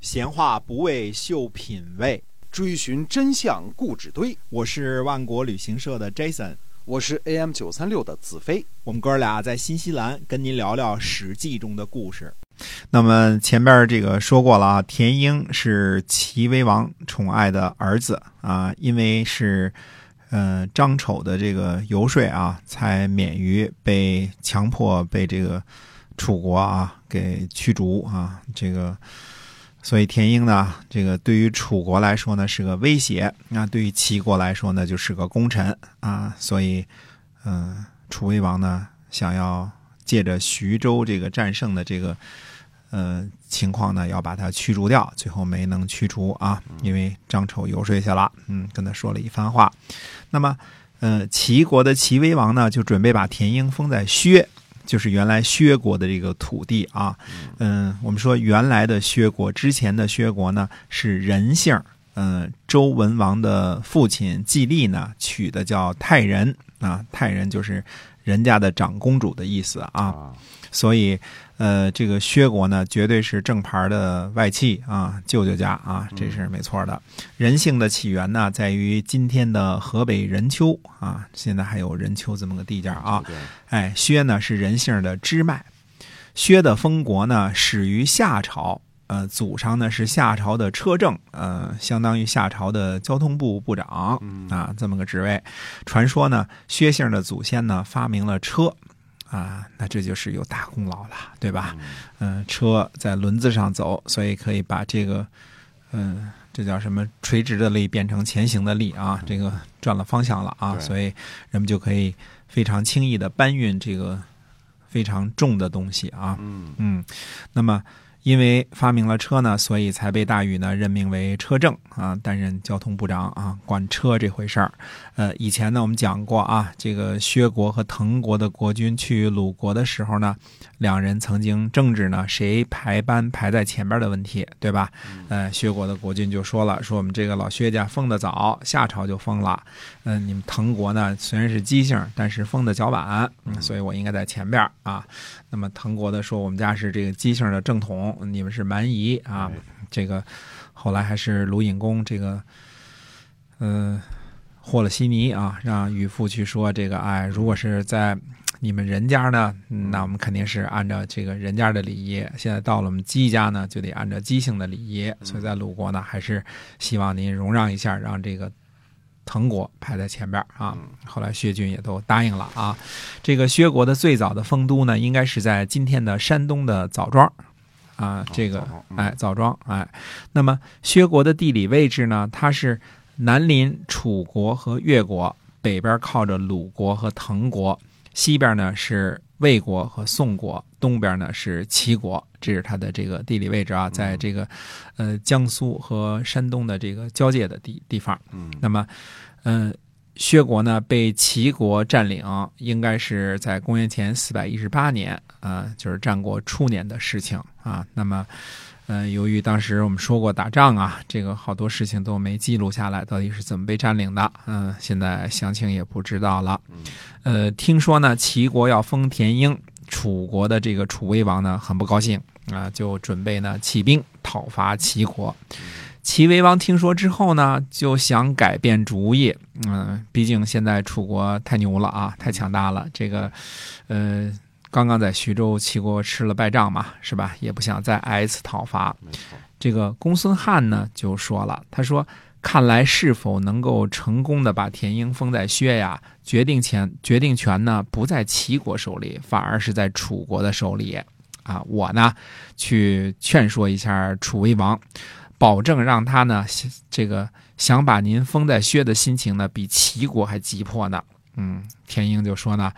闲话不为秀品味，追寻真相故纸堆。我是万国旅行社的 Jason，我是 AM 九三六的子飞。我们哥俩在新西兰跟您聊聊《史记》中的故事。那么前边这个说过了啊，田婴是齐威王宠爱的儿子啊，因为是呃张丑的这个游说啊，才免于被强迫被这个楚国啊给驱逐啊。这个所以田婴呢，这个对于楚国来说呢是个威胁，那对于齐国来说呢就是个功臣啊。所以嗯，楚威王呢想要借着徐州这个战胜的这个。呃，情况呢，要把他驱逐掉，最后没能驱除啊，因为张丑游说去了，嗯，跟他说了一番话。那么，呃，齐国的齐威王呢，就准备把田英封在薛，就是原来薛国的这个土地啊。嗯，我们说原来的薛国，之前的薛国呢是人姓，嗯，周文王的父亲季历呢取的叫泰人啊，泰人就是人家的长公主的意思啊，所以。呃，这个薛国呢，绝对是正牌的外戚啊，舅舅家啊，这是没错的。人姓的起源呢，在于今天的河北任丘啊，现在还有任丘这么个地界啊。哎，薛呢是人姓的支脉。薛的封国呢，始于夏朝，呃，祖上呢是夏朝的车政，呃，相当于夏朝的交通部部长啊，这么个职位。传说呢，薛姓的祖先呢发明了车。啊，那这就是有大功劳了，对吧？嗯，车在轮子上走，所以可以把这个，嗯，这叫什么垂直的力变成前行的力啊，这个转了方向了啊，所以人们就可以非常轻易的搬运这个非常重的东西啊。嗯嗯，那么。因为发明了车呢，所以才被大禹呢任命为车政啊，担任交通部长啊，管车这回事儿。呃，以前呢我们讲过啊，这个薛国和滕国的国君去鲁国的时候呢，两人曾经争执呢谁排班排在前边的问题，对吧？呃，薛国的国君就说了，说我们这个老薛家封的早，夏朝就封了。嗯，你们滕国呢虽然是姬姓，但是封的较晚，所以我应该在前边啊。那么滕国的说，我们家是这个姬姓的正统。你们是蛮夷啊，这个后来还是鲁隐公这个，嗯，和了稀泥啊，让禹父去说这个，哎，如果是在你们人家呢，那我们肯定是按照这个人家的礼仪。现在到了我们姬家呢，就得按照姬姓的礼仪。所以在鲁国呢，还是希望您容让一下，让这个滕国排在前边啊。后来薛军也都答应了啊。这个薛国的最早的丰都呢，应该是在今天的山东的枣庄。啊，这个哎，枣庄哎，那么薛国的地理位置呢？它是南临楚国和越国，北边靠着鲁国和滕国，西边呢是魏国和宋国，东边呢是齐国。这是它的这个地理位置啊，在这个呃江苏和山东的这个交界的地地方。嗯，那么嗯。薛国呢被齐国占领，应该是在公元前四百一十八年，啊，就是战国初年的事情啊。那么，嗯，由于当时我们说过打仗啊，这个好多事情都没记录下来，到底是怎么被占领的？嗯，现在详情也不知道了。呃，听说呢，齐国要封田婴，楚国的这个楚威王呢很不高兴啊，就准备呢起兵讨伐齐国。齐威王听说之后呢，就想改变主意。嗯，毕竟现在楚国太牛了啊，太强大了。这个，呃，刚刚在徐州齐国吃了败仗嘛，是吧？也不想再挨一次讨伐。这个公孙翰呢就说了，他说：“看来是否能够成功的把田婴封在薛呀？决定权决定权呢不在齐国手里，反而是在楚国的手里。啊，我呢去劝说一下楚威王。”保证让他呢，这个想把您封在薛的心情呢，比齐国还急迫呢。嗯，田英就说呢，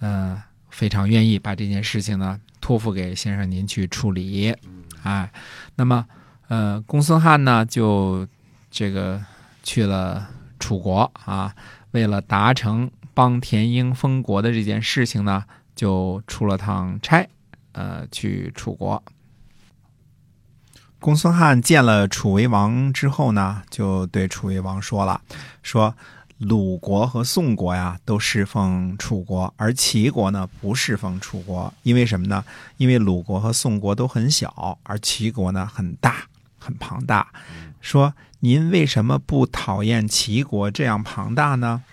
呃，非常愿意把这件事情呢托付给先生您去处理。哎，那么，呃，公孙瓒呢就这个去了楚国啊，为了达成帮田英封国的这件事情呢，就出了趟差，呃，去楚国。公孙瓒见了楚威王之后呢，就对楚威王说了：“说鲁国和宋国呀都侍奉楚国，而齐国呢不侍奉楚国，因为什么呢？因为鲁国和宋国都很小，而齐国呢很大，很庞大。说您为什么不讨厌齐国这样庞大呢？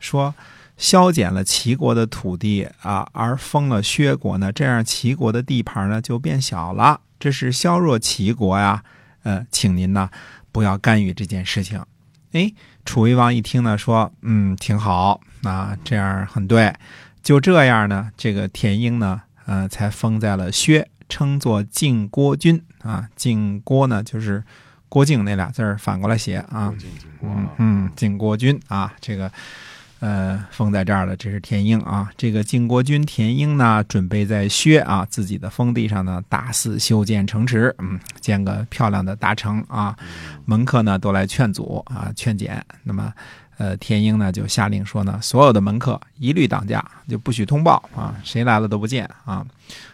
说削减了齐国的土地啊，而封了薛国呢，这样齐国的地盘呢就变小了，这是削弱齐国呀。呃，请您呢不要干预这件事情。哎，楚威王一听呢，说嗯，挺好啊，这样很对。就这样呢，这个田婴呢，呃，才封在了薛，称作晋国君啊。晋国呢，就是郭靖那俩字儿反过来写啊。嗯嗯，晋国君啊，这个呃封在这儿了，这是田英啊。这个晋国君田英呢，准备在薛啊自己的封地上呢大肆修建城池，嗯，建个漂亮的大城啊。门客呢都来劝阻啊，劝谏。那么。呃，田英呢就下令说呢，所有的门客一律挡驾，就不许通报啊，谁来了都不见啊。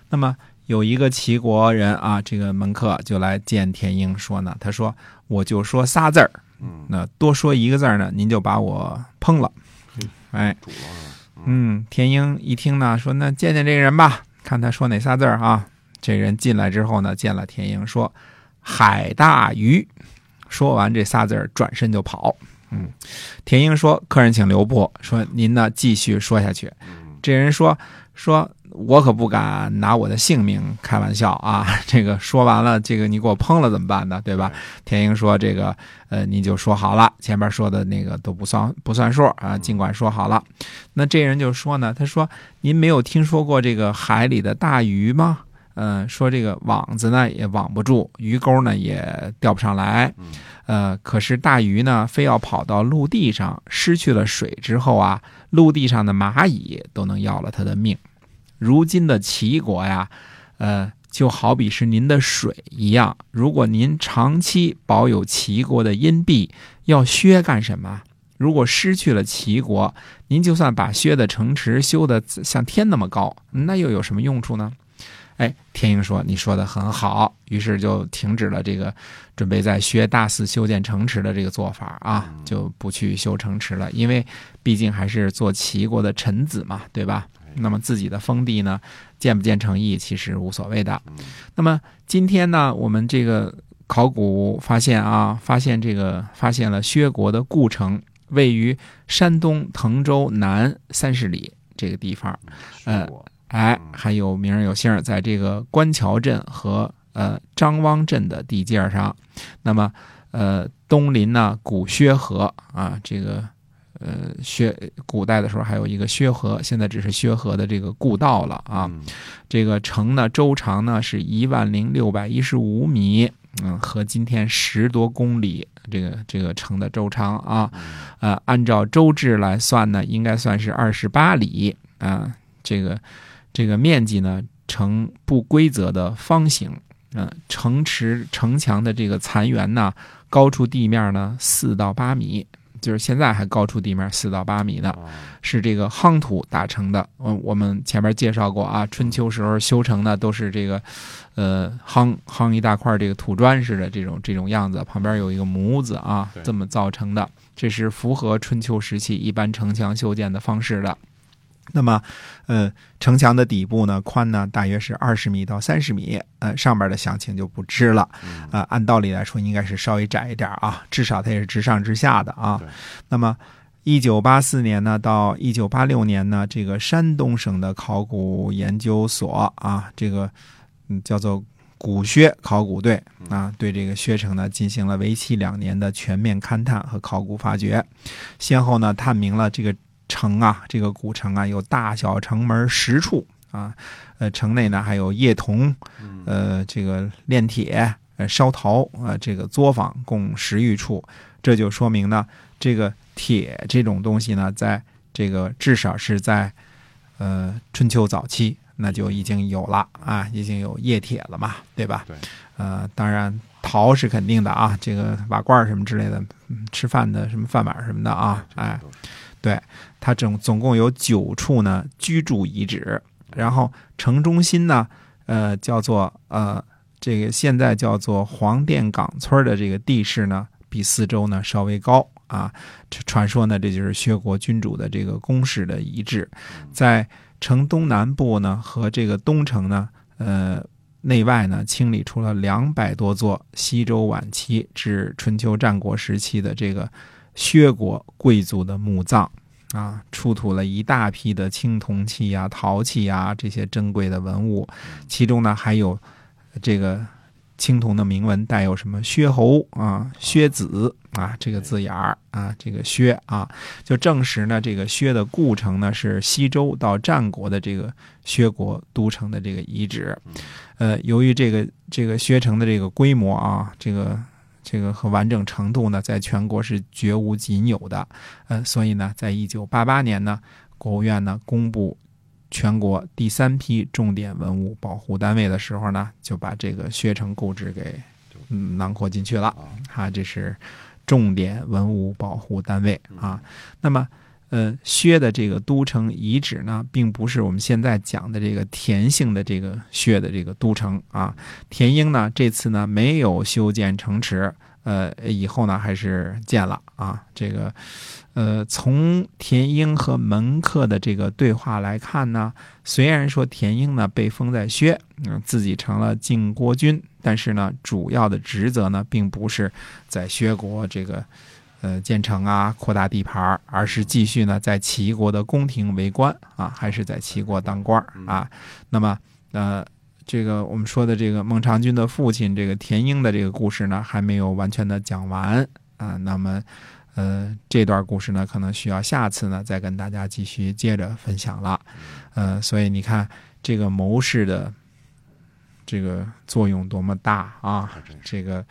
那么有一个齐国人啊，这个门客就来见田英说呢，他说我就说仨字儿，那多说一个字儿呢，您就把我烹了。哎，嗯，田英一听呢，说那见见这个人吧，看他说哪仨字儿啊。这人进来之后呢，见了田英说海大鱼，说完这仨字儿，转身就跑。嗯，田英说：“客人请留步。”说：“您呢，继续说下去。”这人说：“说我可不敢拿我的性命开玩笑啊！这个说完了，这个你给我烹了怎么办呢？对吧？”田英说：“这个呃，您就说好了，前面说的那个都不算不算数啊，尽管说好了。”那这人就说呢：“他说您没有听说过这个海里的大鱼吗？嗯，说这个网子呢也网不住，鱼钩呢也钓不上来。”呃，可是大鱼呢，非要跑到陆地上，失去了水之后啊，陆地上的蚂蚁都能要了他的命。如今的齐国呀，呃，就好比是您的水一样，如果您长期保有齐国的阴币，要削干什么？如果失去了齐国，您就算把薛的城池修得像天那么高，那又有什么用处呢？哎，天英说：“你说的很好。”于是就停止了这个准备在薛大肆修建城池的这个做法啊，就不去修城池了。因为毕竟还是做齐国的臣子嘛，对吧？那么自己的封地呢，建不建成邑其实无所谓的。那么今天呢，我们这个考古发现啊，发现这个发现了薛国的故城，位于山东滕州南三十里这个地方，呃。哎，还有名儿有姓儿，在这个官桥镇和呃张汪镇的地界上，那么呃东临呢古薛河啊，这个呃薛古代的时候还有一个薛河，现在只是薛河的这个故道了啊。这个城呢周长呢是一万零六百一十五米，嗯，和今天十多公里，这个这个城的周长啊，呃，按照周制来算呢，应该算是二十八里啊，这个。这个面积呢，呈不规则的方形，嗯，城池城墙的这个残垣呢，高出地面呢四到八米，就是现在还高出地面四到八米呢，是这个夯土打成的。嗯，我们前面介绍过啊，春秋时候修成的都是这个，呃，夯夯一大块这个土砖似的这种这种样子，旁边有一个模子啊，这么造成的，这是符合春秋时期一般城墙修建的方式的。那么，呃，城墙的底部呢，宽呢大约是二十米到三十米，呃，上边的详情就不知了。啊，按道理来说，应该是稍微窄一点啊，至少它也是直上直下的啊。那么，一九八四年呢到一九八六年呢，这个山东省的考古研究所啊，这个嗯叫做古薛考古队啊，对这个薛城呢进行了为期两年的全面勘探和考古发掘，先后呢探明了这个。城啊，这个古城啊，有大小城门十处啊，呃，城内呢还有冶铜，呃，这个炼铁、呃，烧陶啊，这个作坊共十余处，这就说明呢，这个铁这种东西呢，在这个至少是在呃春秋早期，那就已经有了啊，已经有冶铁了嘛，对吧？对。呃，当然陶是肯定的啊，这个瓦罐什么之类的，吃饭的什么饭碗什么的啊，哎。对，它总总共有九处呢居住遗址，然后城中心呢，呃，叫做呃这个现在叫做黄店岗村的这个地势呢，比四周呢稍微高啊。传说呢，这就是薛国君主的这个宫室的遗址，在城东南部呢和这个东城呢，呃内外呢清理出了两百多座西周晚期至春秋战国时期的这个薛国贵族的墓葬。啊，出土了一大批的青铜器呀、陶器呀这些珍贵的文物，其中呢还有这个青铜的铭文，带有什么薛侯啊、薛子啊这个字眼儿啊，这个薛啊，就证实呢这个薛的故城呢是西周到战国的这个薛国都城的这个遗址。呃，由于这个这个薛城的这个规模啊，这个。这个和完整程度呢，在全国是绝无仅有的，呃，所以呢，在一九八八年呢，国务院呢公布全国第三批重点文物保护单位的时候呢，就把这个薛城故址给嗯囊括进去了。啊，这是重点文物保护单位。啊。那么，呃，薛的这个都城遗址呢，并不是我们现在讲的这个田姓的这个薛的这个都城啊。田英呢，这次呢没有修建城池。呃，以后呢还是建了啊。这个，呃，从田英和门客的这个对话来看呢，虽然说田英呢被封在薛，嗯，自己成了晋国君，但是呢，主要的职责呢并不是在薛国这个呃建成啊、扩大地盘，而是继续呢在齐国的宫廷为官啊，还是在齐国当官啊。那么，呃。这个我们说的这个孟尝君的父亲这个田英的这个故事呢，还没有完全的讲完啊。那么，呃，这段故事呢，可能需要下次呢再跟大家继续接着分享了。呃，所以你看这个谋士的这个作用多么大啊！这个，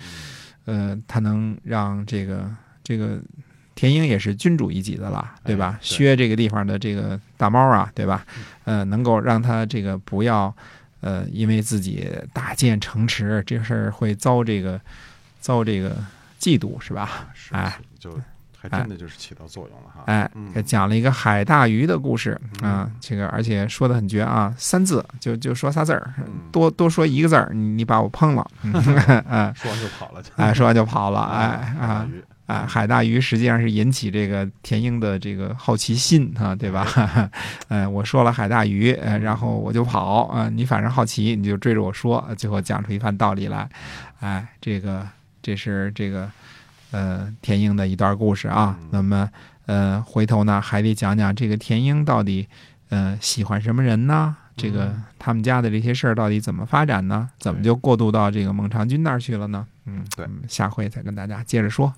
呃，他能让这个这个田英也是君主一级的了，对吧？薛这个地方的这个大猫啊，对吧？呃，能够让他这个不要。呃，因为自己大建城池这事儿会遭这个遭这个嫉妒，是吧？哎，就还真的就是起到作用了哈。哎，讲了一个海大鱼的故事啊，这个而且说的很绝啊，三字就就说仨字儿，多多说一个字儿，你你把我碰了，哎，说完就跑了，哎，说完就跑了，哎啊。啊，海大鱼实际上是引起这个田英的这个好奇心啊，对吧？呃，我说了海大鱼，呃，然后我就跑啊，你反正好奇，你就追着我说，最后讲出一番道理来。哎，这个这是这个呃田英的一段故事啊。那么呃，回头呢还得讲讲这个田英到底呃喜欢什么人呢？这个他们家的这些事儿到底怎么发展呢？怎么就过渡到这个孟尝君那儿去了呢？嗯，对，下回再跟大家接着说。